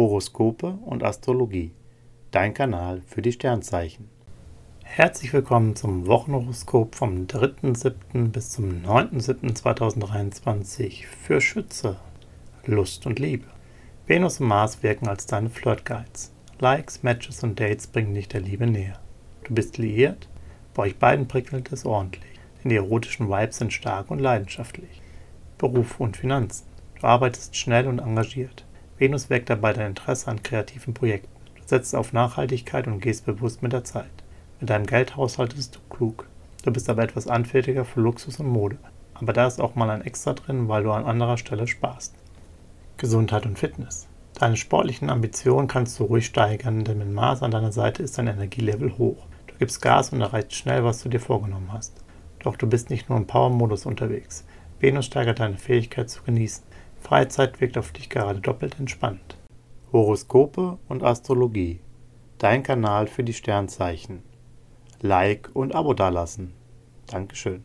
Horoskope und Astrologie. Dein Kanal für die Sternzeichen. Herzlich willkommen zum Wochenhoroskop vom 3.7. bis zum 9.7.2023 für Schütze. Lust und Liebe. Venus und Mars wirken als deine Flirtguides. Likes, Matches und Dates bringen dich der Liebe näher. Du bist liiert? Bei euch beiden prickelt es ordentlich, denn die erotischen Vibes sind stark und leidenschaftlich. Beruf und Finanzen. Du arbeitest schnell und engagiert. Venus weckt dabei dein Interesse an kreativen Projekten. Du setzt auf Nachhaltigkeit und gehst bewusst mit der Zeit. Mit deinem Geld haushaltest du klug. Du bist aber etwas anfälliger für Luxus und Mode. Aber da ist auch mal ein Extra drin, weil du an anderer Stelle sparst. Gesundheit und Fitness. Deine sportlichen Ambitionen kannst du ruhig steigern, denn mit Mars an deiner Seite ist dein Energielevel hoch. Du gibst Gas und erreichst schnell, was du dir vorgenommen hast. Doch du bist nicht nur im Power-Modus unterwegs. Venus steigert deine Fähigkeit zu genießen. Freizeit wirkt auf dich gerade doppelt entspannt. Horoskope und Astrologie. Dein Kanal für die Sternzeichen. Like und Abo dalassen. Dankeschön.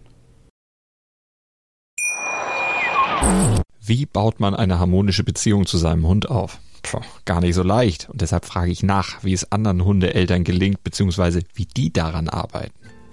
Wie baut man eine harmonische Beziehung zu seinem Hund auf? Puh, gar nicht so leicht. Und deshalb frage ich nach, wie es anderen Hundeeltern gelingt, beziehungsweise wie die daran arbeiten.